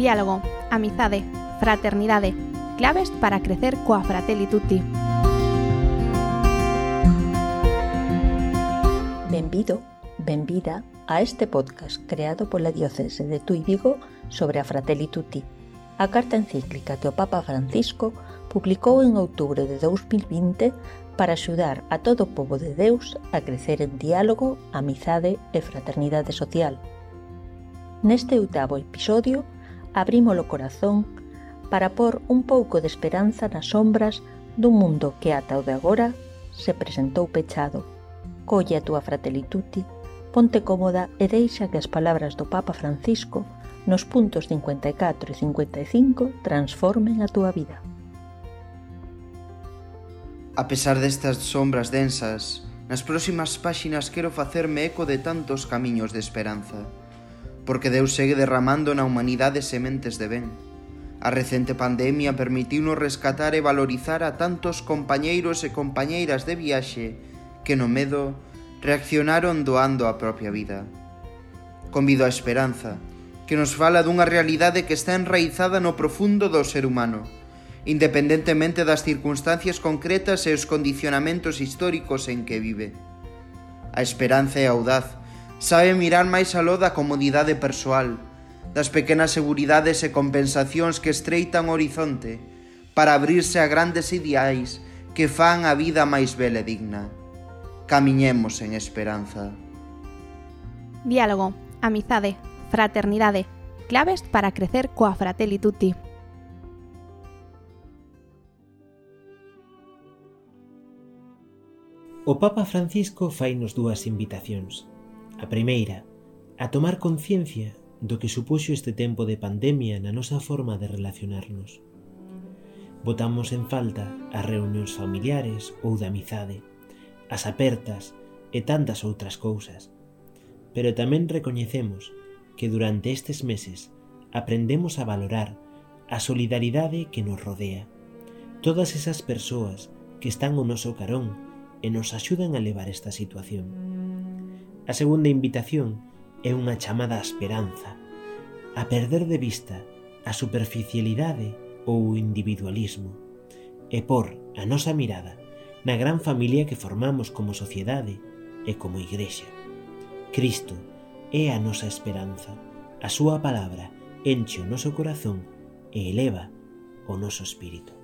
diálogo, amizade, fraternidade, claves para crecer coa Fratelli Tutti. Benvido, benvida a este podcast creado pola Diocese de Tui Vigo sobre a Fratelli Tutti, a carta encíclica que o Papa Francisco publicou en outubro de 2020 para axudar a todo o povo de Deus a crecer en diálogo, amizade e fraternidade social. Neste oitavo episodio, abrimos o corazón para pôr un pouco de esperanza nas sombras dun mundo que ata o de agora se presentou pechado. Colle a túa fratelituti, ponte cómoda e deixa que as palabras do Papa Francisco nos puntos 54 e 55 transformen a túa vida. A pesar destas sombras densas, nas próximas páxinas quero facerme eco de tantos camiños de esperanza porque Deus segue derramando na humanidade sementes de ben. A recente pandemia permitiunos rescatar e valorizar a tantos compañeiros e compañeiras de viaxe que no medo reaccionaron doando a propia vida. Convido a esperanza, que nos fala dunha realidade que está enraizada no profundo do ser humano, independentemente das circunstancias concretas e os condicionamentos históricos en que vive. A esperanza é audaz, sabe mirar máis aló da comodidade persoal, das pequenas seguridades e compensacións que estreitan o horizonte para abrirse a grandes ideais que fan a vida máis bela e digna. Camiñemos en esperanza. Diálogo, amizade, fraternidade, claves para crecer coa Fratelli Tutti. O Papa Francisco fai nos dúas invitacións. A primeira, a tomar conciencia do que supuxo este tempo de pandemia na nosa forma de relacionarnos. Botamos en falta as reunións familiares ou de amizade, as apertas e tantas outras cousas. Pero tamén recoñecemos que durante estes meses aprendemos a valorar a solidaridade que nos rodea. Todas esas persoas que están o noso carón e nos axudan a levar esta situación. A segunda invitación é unha chamada á esperanza, a perder de vista a superficialidade ou o individualismo e por a nosa mirada na gran familia que formamos como sociedade e como igrexa. Cristo é a nosa esperanza. A súa palabra enche o noso corazón e eleva o noso espírito.